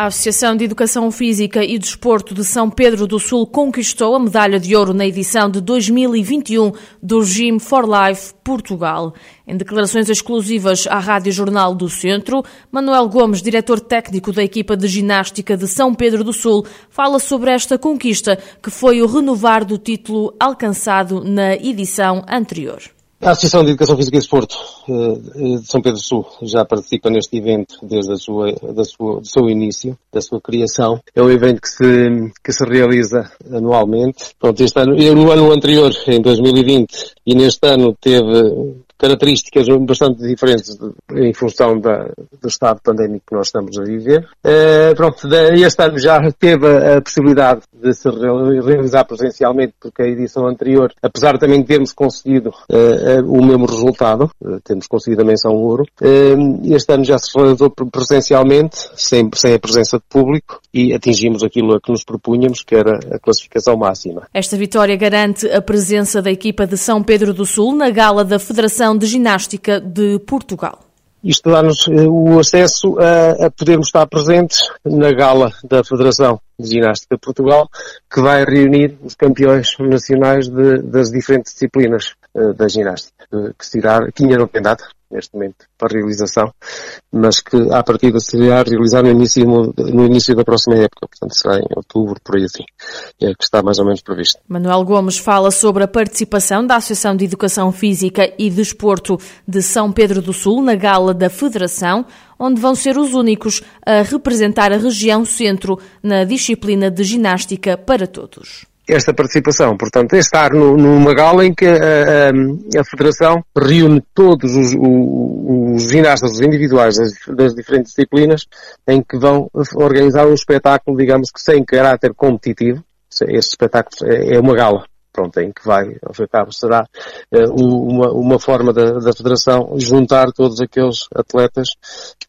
A Associação de Educação Física e Desporto de São Pedro do Sul conquistou a medalha de ouro na edição de 2021 do Gym for Life Portugal. Em declarações exclusivas à Rádio Jornal do Centro, Manuel Gomes, diretor técnico da equipa de ginástica de São Pedro do Sul, fala sobre esta conquista, que foi o renovar do título alcançado na edição anterior. A Associação de Educação Física e Desporto eh, de São Pedro do Sul já participa neste evento desde a sua, da sua, do seu início, da sua criação. É um evento que se, que se realiza anualmente. Pronto, este ano, no ano anterior, em 2020, e neste ano teve características bastante diferentes em função da, do estado pandémico que nós estamos a viver. Uh, pronto, este ano já teve a possibilidade de se realizar presencialmente, porque a edição anterior, apesar de também termos conseguido uh, o mesmo resultado, uh, temos conseguido a menção ouro, este ano já se realizou presencialmente, sempre sem a presença de público, e atingimos aquilo a que nos propunhamos, que era a classificação máxima. Esta vitória garante a presença da equipa de São Pedro do Sul na gala da Federação de Ginástica de Portugal. Isto dá-nos eh, o acesso a, a, podermos estar presentes na gala da Federação de Ginástica de Portugal, que vai reunir os campeões nacionais de, das diferentes disciplinas uh, da ginástica, uh, que, se irá, que ainda não tem data, neste momento para realização, mas que à partida se irá realizar no início, no início da próxima época, portanto será em outubro, por aí assim, é que está mais ou menos previsto. Manuel Gomes fala sobre a participação da Associação de Educação Física e Desporto de São Pedro do Sul na gala da Federação, onde vão ser os únicos a representar a região centro na disciplina de ginástica para todos esta participação. Portanto, é estar no, numa gala em que a, a, a Federação reúne todos os, os, os ginastas os individuais das, das, diferentes disciplinas em que vão organizar um espetáculo, digamos que sem caráter competitivo. Este espetáculo é, é uma gala pronto, em que vai, ao fim e cabo, será uh, uma, uma forma da, da Federação juntar todos aqueles atletas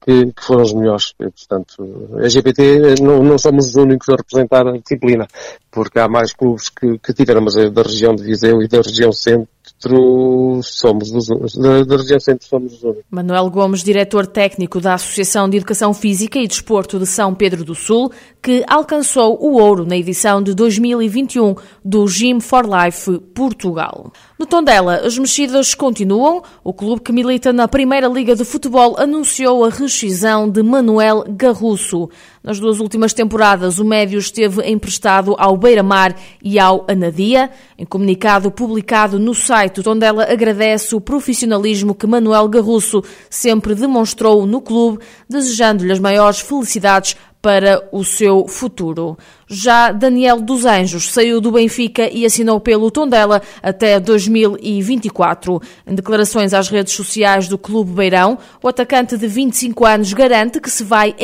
que, que foram os melhores. E, portanto, a GPT eh, não, não somos os únicos a representar a disciplina, porque há mais clubes que, que tiveram, mas é da região de Viseu e da região centro centro somos os, da, da região centro somos os únicos. Manuel Gomes, diretor técnico da Associação de Educação Física e Desporto de São Pedro do Sul, que alcançou o ouro na edição de 2021 do Gym for Life Portugal. No Tondela, as mexidas continuam. O clube que milita na Primeira Liga de Futebol anunciou a rescisão de Manuel Garrusso. Nas duas últimas temporadas, o médio esteve emprestado ao Beira-Mar e ao Anadia. Em comunicado publicado no site, onde ela agradece o profissionalismo que Manuel Garrusso sempre demonstrou no clube, desejando-lhe as maiores felicidades para o seu futuro. Já Daniel dos Anjos saiu do Benfica e assinou pelo Tondela até 2024. Em declarações às redes sociais do Clube Beirão, o atacante de 25 anos garante que se vai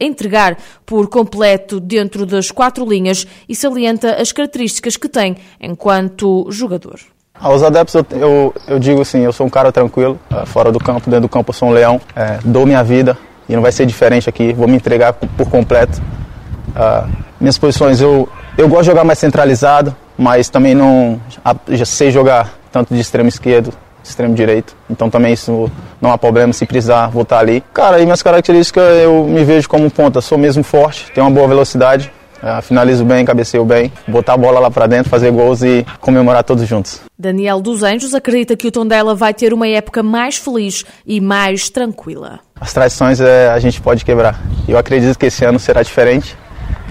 entregar por completo dentro das quatro linhas e salienta as características que tem enquanto jogador. Aos adeptos eu, eu, eu, digo assim, eu sou um cara tranquilo, eh, fora do campo, dentro do campo eu sou um leão, é, dou minha vida, e não vai ser diferente aqui. Vou me entregar por completo. Uh, minhas posições, eu, eu gosto de jogar mais centralizado, mas também não já sei jogar tanto de extremo esquerdo, extremo direito. Então também isso não há problema se precisar voltar ali. Cara, e minhas características eu me vejo como ponta. Sou mesmo forte, tenho uma boa velocidade, finalizo bem, cabeceio bem, botar a bola lá para dentro, fazer gols e comemorar todos juntos. Daniel dos Anjos acredita que o Tondela vai ter uma época mais feliz e mais tranquila. As traições é, a gente pode quebrar. Eu acredito que esse ano será diferente.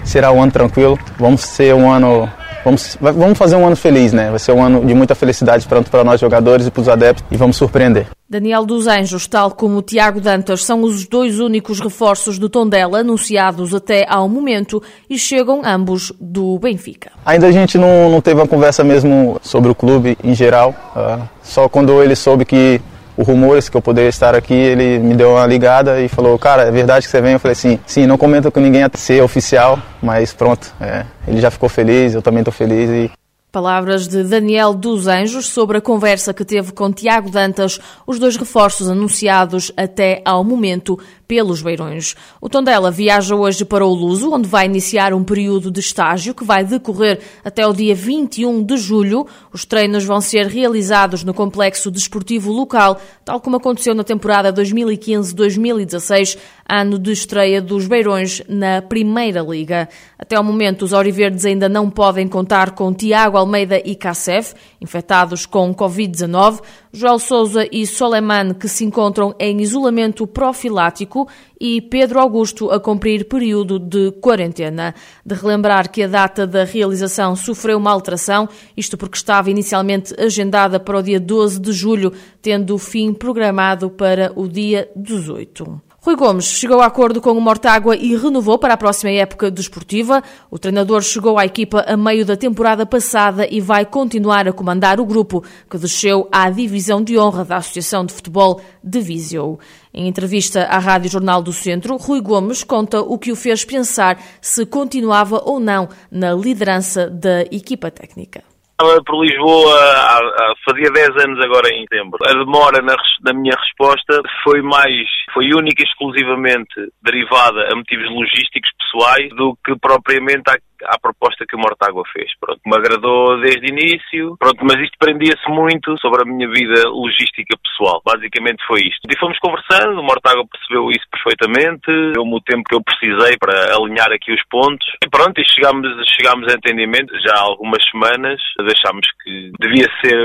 Será um ano tranquilo. Vamos ser um ano Vamos, vamos fazer um ano feliz, né? Vai ser um ano de muita felicidade tanto para nós jogadores e para os adeptos e vamos surpreender. Daniel dos Anjos, tal como Tiago Dantas, são os dois únicos reforços do Tondela anunciados até ao momento e chegam ambos do Benfica. Ainda a gente não, não teve uma conversa mesmo sobre o clube em geral, uh, só quando ele soube que o rumores que eu poderia estar aqui, ele me deu uma ligada e falou, cara, é verdade que você vem? Eu falei assim, sim, não comenta com ninguém até ser oficial, mas pronto, é, ele já ficou feliz, eu também estou feliz e Palavras de Daniel dos Anjos sobre a conversa que teve com Tiago Dantas, os dois reforços anunciados até ao momento pelos Beirões. O Tondela viaja hoje para o Luso, onde vai iniciar um período de estágio que vai decorrer até o dia 21 de julho. Os treinos vão ser realizados no complexo desportivo local, tal como aconteceu na temporada 2015-2016, ano de estreia dos Beirões na Primeira Liga. Até ao momento, os Auriverdes ainda não podem contar com Tiago Almeida e Kassef, infectados com Covid-19, Joel Souza e Soleiman, que se encontram em isolamento profilático, e Pedro Augusto a cumprir período de quarentena. De relembrar que a data da realização sofreu uma alteração, isto porque estava inicialmente agendada para o dia 12 de julho, tendo o fim programado para o dia 18. Rui Gomes chegou a acordo com o Mortágua e renovou para a próxima época desportiva. O treinador chegou à equipa a meio da temporada passada e vai continuar a comandar o grupo que desceu à divisão de honra da Associação de Futebol de Viseu. Em entrevista à Rádio Jornal do Centro, Rui Gomes conta o que o fez pensar se continuava ou não na liderança da equipa técnica. Por Lisboa há, há, fazia 10 anos agora em setembro. A demora na, na, minha resposta foi mais, foi única e exclusivamente derivada a motivos logísticos pessoais do que propriamente à à proposta que o Mortágua fez. Pronto, me agradou desde o início, pronto, mas isto prendia-se muito sobre a minha vida logística pessoal. Basicamente foi isto. E fomos conversando, o Mortágua percebeu isso perfeitamente, deu-me o tempo que eu precisei para alinhar aqui os pontos. E pronto, e chegámos, chegámos a entendimento já há algumas semanas, deixámos que devia ser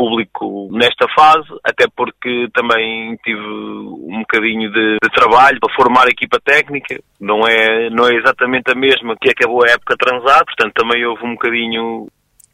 público nesta fase, até porque também tive um bocadinho de, de, trabalho para formar a equipa técnica. Não é, não é exatamente a mesma que acabou a época transada, portanto também houve um bocadinho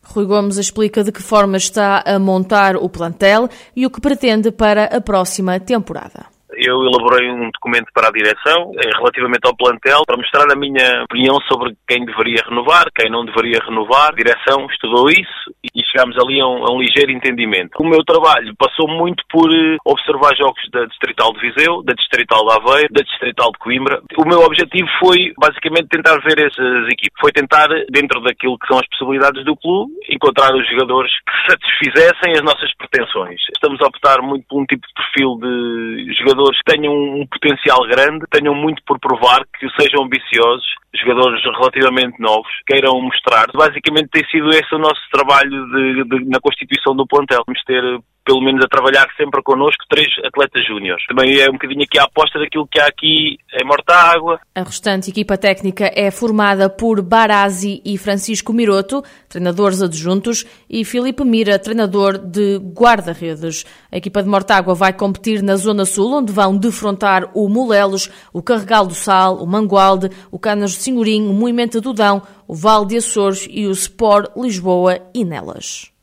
Rui Gomes explica de que forma está a montar o plantel e o que pretende para a próxima temporada eu elaborei um documento para a direção eh, relativamente ao plantel para mostrar a minha opinião sobre quem deveria renovar, quem não deveria renovar. A direção estudou isso e chegámos ali a um, a um ligeiro entendimento. O meu trabalho passou muito por eh, observar jogos da Distrital de Viseu, da Distrital de Aveiro, da Distrital de Coimbra. O meu objetivo foi basicamente tentar ver essas equipes, foi tentar, dentro daquilo que são as possibilidades do clube, encontrar os jogadores que satisfizessem as nossas pretensões. Estamos a optar muito por um tipo de perfil de jogadores jogadores que tenham um potencial grande, tenham muito por provar, que sejam ambiciosos, jogadores relativamente novos, queiram mostrar. Basicamente tem sido esse o nosso trabalho de, de, na constituição do plantel. Vamos ter pelo menos a trabalhar sempre connosco, três atletas júniores. Também é um bocadinho aqui a aposta daquilo que há aqui em Mortágua. A restante equipa técnica é formada por Barazzi e Francisco Miroto, treinadores adjuntos, e Filipe Mira, treinador de guarda-redes. A equipa de Mortágua vai competir na Zona Sul, onde vão defrontar o Molelos, o Carregal do Sal, o Mangualde, o Canas do Senhorim, o Moimento do Dão, o Val de Açores e o Sport Lisboa e Nelas.